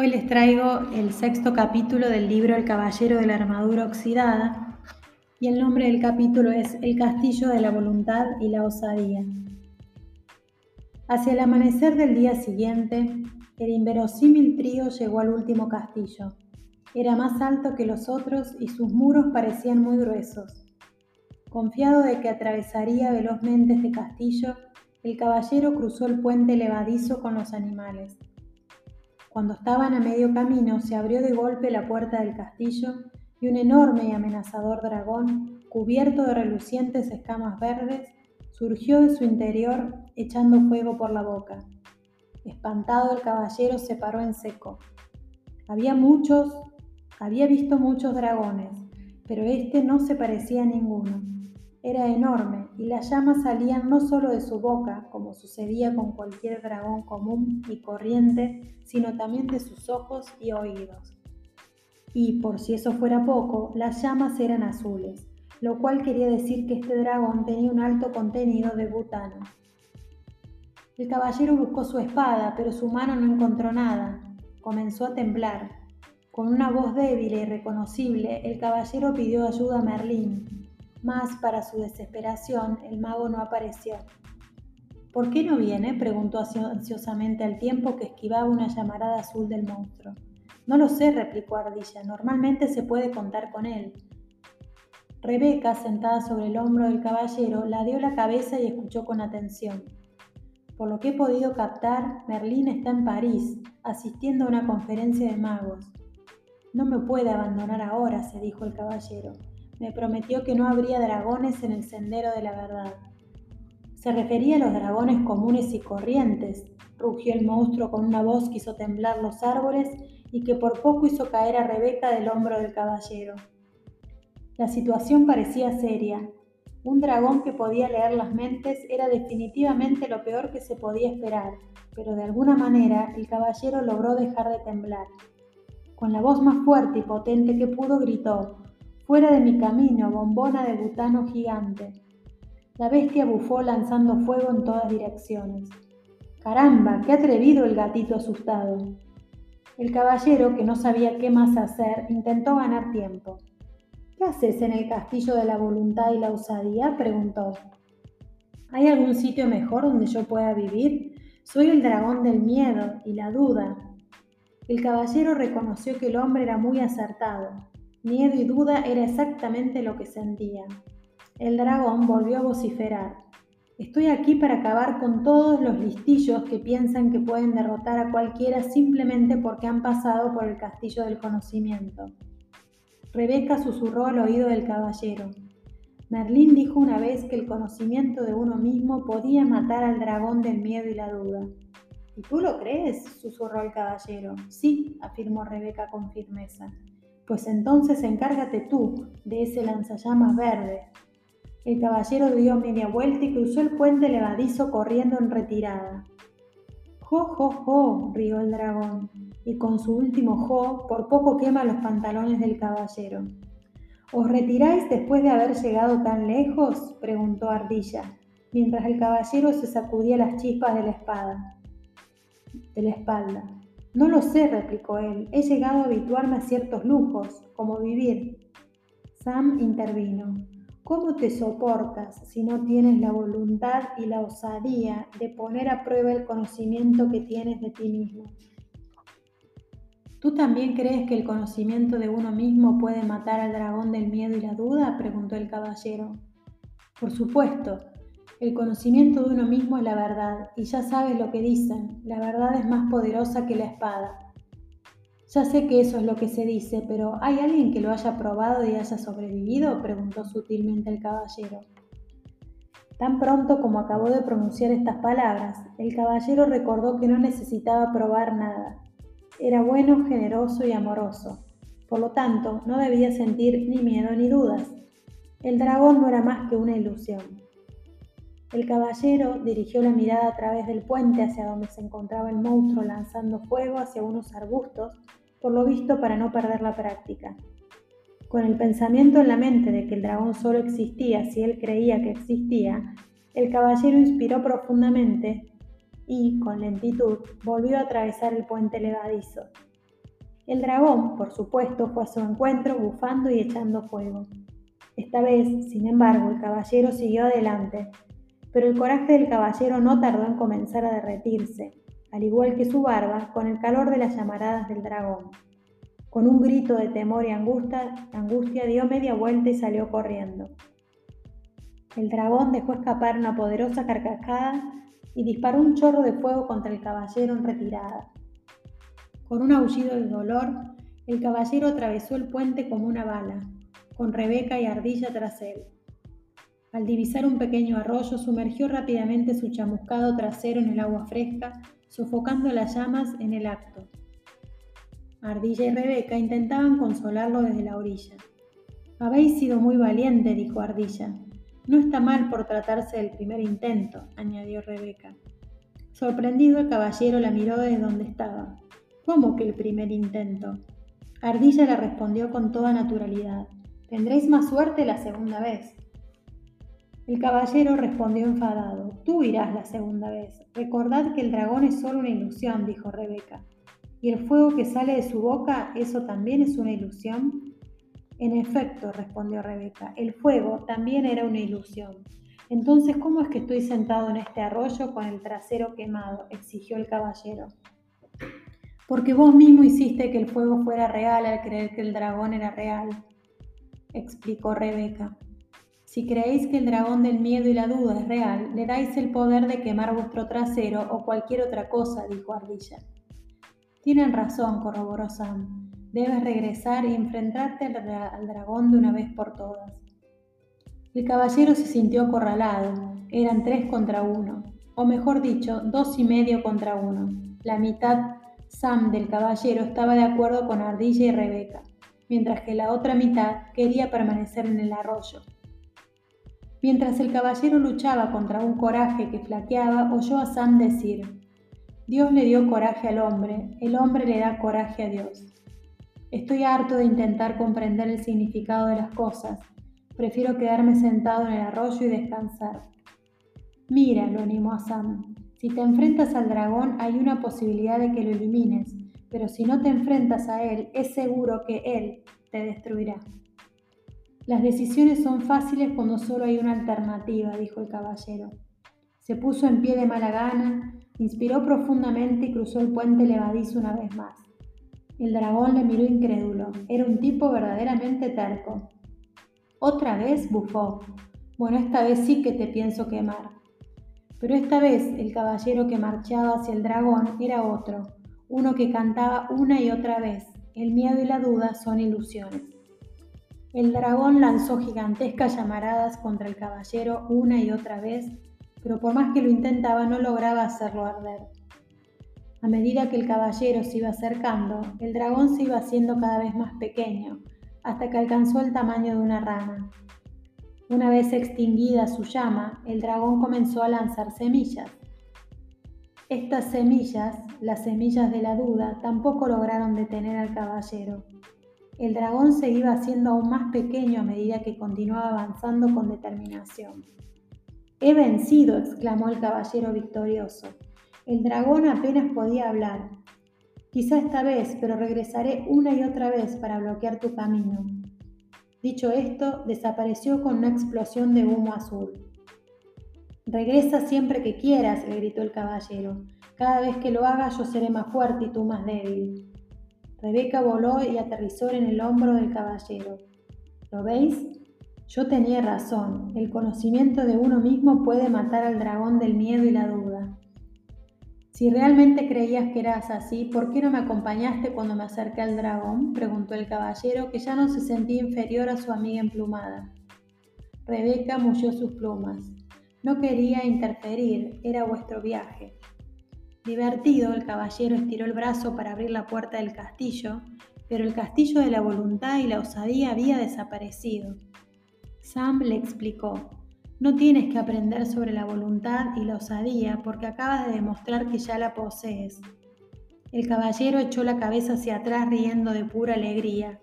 Hoy les traigo el sexto capítulo del libro El Caballero de la Armadura Oxidada y el nombre del capítulo es El Castillo de la Voluntad y la Osadía. Hacia el amanecer del día siguiente, el inverosímil trío llegó al último castillo. Era más alto que los otros y sus muros parecían muy gruesos. Confiado de que atravesaría velozmente este castillo, el caballero cruzó el puente levadizo con los animales. Cuando estaban a medio camino, se abrió de golpe la puerta del castillo y un enorme y amenazador dragón, cubierto de relucientes escamas verdes, surgió de su interior echando fuego por la boca. Espantado el caballero se paró en seco. Había muchos, había visto muchos dragones, pero este no se parecía a ninguno. Era enorme y las llamas salían no solo de su boca, como sucedía con cualquier dragón común y corriente, sino también de sus ojos y oídos. Y por si eso fuera poco, las llamas eran azules, lo cual quería decir que este dragón tenía un alto contenido de butano. El caballero buscó su espada, pero su mano no encontró nada. Comenzó a temblar. Con una voz débil e irreconocible, el caballero pidió ayuda a Merlín, mas, para su desesperación, el mago no apareció. ¿Por qué no viene? preguntó ansiosamente al tiempo que esquivaba una llamarada azul del monstruo. No lo sé, replicó Ardilla. Normalmente se puede contar con él. Rebeca, sentada sobre el hombro del caballero, ladeó la cabeza y escuchó con atención. Por lo que he podido captar, Merlín está en París, asistiendo a una conferencia de magos. No me puede abandonar ahora, se dijo el caballero. Me prometió que no habría dragones en el sendero de la verdad. Se refería a los dragones comunes y corrientes, rugió el monstruo con una voz que hizo temblar los árboles y que por poco hizo caer a Rebeca del hombro del caballero. La situación parecía seria. Un dragón que podía leer las mentes era definitivamente lo peor que se podía esperar, pero de alguna manera el caballero logró dejar de temblar. Con la voz más fuerte y potente que pudo gritó, Fuera de mi camino, bombona de butano gigante. La bestia bufó lanzando fuego en todas direcciones. Caramba, qué atrevido el gatito asustado. El caballero, que no sabía qué más hacer, intentó ganar tiempo. ¿Qué haces en el castillo de la voluntad y la osadía? preguntó. ¿Hay algún sitio mejor donde yo pueda vivir? Soy el dragón del miedo y la duda. El caballero reconoció que el hombre era muy acertado. Miedo y duda era exactamente lo que sentía. El dragón volvió a vociferar. Estoy aquí para acabar con todos los listillos que piensan que pueden derrotar a cualquiera simplemente porque han pasado por el castillo del conocimiento. Rebeca susurró al oído del caballero. Merlín dijo una vez que el conocimiento de uno mismo podía matar al dragón del miedo y la duda. ¿Y tú lo crees? susurró el caballero. Sí, afirmó Rebeca con firmeza. Pues entonces encárgate tú de ese lanzallamas verde. El caballero dio media vuelta y cruzó el puente levadizo corriendo en retirada. ¡Jo, jo, jo! rió el dragón, y con su último jo por poco quema los pantalones del caballero. ¿Os retiráis después de haber llegado tan lejos? preguntó Ardilla, mientras el caballero se sacudía las chispas de la espada. De la espalda. No lo sé, replicó él. He llegado a habituarme a ciertos lujos, como vivir. Sam intervino. ¿Cómo te soportas si no tienes la voluntad y la osadía de poner a prueba el conocimiento que tienes de ti mismo? ¿Tú también crees que el conocimiento de uno mismo puede matar al dragón del miedo y la duda? preguntó el caballero. Por supuesto, el conocimiento de uno mismo es la verdad, y ya sabes lo que dicen, la verdad es más poderosa que la espada. Ya sé que eso es lo que se dice, pero ¿hay alguien que lo haya probado y haya sobrevivido? preguntó sutilmente el caballero. Tan pronto como acabó de pronunciar estas palabras, el caballero recordó que no necesitaba probar nada. Era bueno, generoso y amoroso. Por lo tanto, no debía sentir ni miedo ni dudas. El dragón no era más que una ilusión. El caballero dirigió la mirada a través del puente hacia donde se encontraba el monstruo lanzando fuego hacia unos arbustos, por lo visto para no perder la práctica. Con el pensamiento en la mente de que el dragón solo existía si él creía que existía, el caballero inspiró profundamente y, con lentitud, volvió a atravesar el puente levadizo. El dragón, por supuesto, fue a su encuentro bufando y echando fuego. Esta vez, sin embargo, el caballero siguió adelante, pero el coraje del caballero no tardó en comenzar a derretirse, al igual que su barba, con el calor de las llamaradas del dragón. Con un grito de temor y angustia, angustia dio media vuelta y salió corriendo. El dragón dejó escapar una poderosa carcajada y disparó un chorro de fuego contra el caballero en retirada. Con un aullido de dolor, el caballero atravesó el puente como una bala, con Rebeca y Ardilla tras él. Al divisar un pequeño arroyo, sumergió rápidamente su chamuscado trasero en el agua fresca, sofocando las llamas en el acto. Ardilla y Rebeca intentaban consolarlo desde la orilla. Habéis sido muy valiente, dijo Ardilla. No está mal por tratarse del primer intento, añadió Rebeca. Sorprendido, el caballero la miró desde donde estaba. ¿Cómo que el primer intento? Ardilla le respondió con toda naturalidad. Tendréis más suerte la segunda vez. El caballero respondió enfadado. Tú irás la segunda vez. Recordad que el dragón es solo una ilusión, dijo Rebeca. ¿Y el fuego que sale de su boca, eso también es una ilusión? En efecto, respondió Rebeca, el fuego también era una ilusión. Entonces, ¿cómo es que estoy sentado en este arroyo con el trasero quemado? exigió el caballero. Porque vos mismo hiciste que el fuego fuera real al creer que el dragón era real, explicó Rebeca. Si creéis que el dragón del miedo y la duda es real, le dais el poder de quemar vuestro trasero o cualquier otra cosa, dijo Ardilla. Tienen razón, corroboró Sam. Debes regresar y enfrentarte al, dragón de una vez por todas. El caballero se sintió acorralado. Eran tres contra uno, o mejor dicho, dos y medio contra uno. La mitad Sam del caballero estaba de acuerdo con Ardilla y Rebeca, mientras que la otra mitad quería permanecer en el arroyo. Mientras el caballero luchaba contra un coraje que flaqueaba, oyó a Sam decir, Dios le dio coraje al hombre, el hombre le da coraje a Dios. Estoy harto de intentar comprender el significado de las cosas. Prefiero quedarme sentado en el arroyo y descansar. Mira, lo animó a Sam. Si te enfrentas al dragón hay una posibilidad de que lo elimines, pero si no te enfrentas a él, es seguro que él te destruirá. Las decisiones son fáciles cuando solo hay una alternativa, dijo el caballero. Se puso en pie de mala gana, Inspiró profundamente y cruzó el puente levadizo una vez más. El dragón le miró incrédulo. Era un tipo verdaderamente terco. Otra vez bufó. Bueno, esta vez sí que te pienso quemar. Pero esta vez el caballero que marchaba hacia el dragón era otro, uno que cantaba una y otra vez. El miedo y la duda son ilusiones. El dragón lanzó gigantescas llamaradas contra el caballero una y otra vez pero por más que lo intentaba no lograba hacerlo arder. A medida que el caballero se iba acercando, el dragón se iba haciendo cada vez más pequeño, hasta que alcanzó el tamaño de una rana. Una vez extinguida su llama, el dragón comenzó a lanzar semillas. Estas semillas, las semillas de la duda, tampoco lograron detener al caballero. El dragón se iba haciendo aún más pequeño a medida que continuaba avanzando con determinación. He vencido, exclamó el caballero victorioso. El dragón apenas podía hablar. Quizá esta vez, pero regresaré una y otra vez para bloquear tu camino. Dicho esto, desapareció con una explosión de humo azul. Regresa siempre que quieras, le gritó el caballero. Cada vez que lo haga yo seré más fuerte y tú más débil. Rebeca voló y aterrizó en el hombro del caballero. ¿Lo veis? Yo tenía razón, el conocimiento de uno mismo puede matar al dragón del miedo y la duda. Si realmente creías que eras así, ¿por qué no me acompañaste cuando me acerqué al dragón? preguntó el caballero, que ya no se sentía inferior a su amiga emplumada. Rebeca mulló sus plumas. No quería interferir, era vuestro viaje. Divertido, el caballero estiró el brazo para abrir la puerta del castillo, pero el castillo de la voluntad y la osadía había desaparecido. Sam le explicó, no tienes que aprender sobre la voluntad y la osadía porque acabas de demostrar que ya la posees. El caballero echó la cabeza hacia atrás riendo de pura alegría.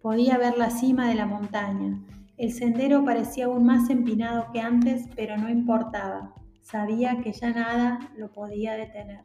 Podía ver la cima de la montaña. El sendero parecía aún más empinado que antes, pero no importaba. Sabía que ya nada lo podía detener.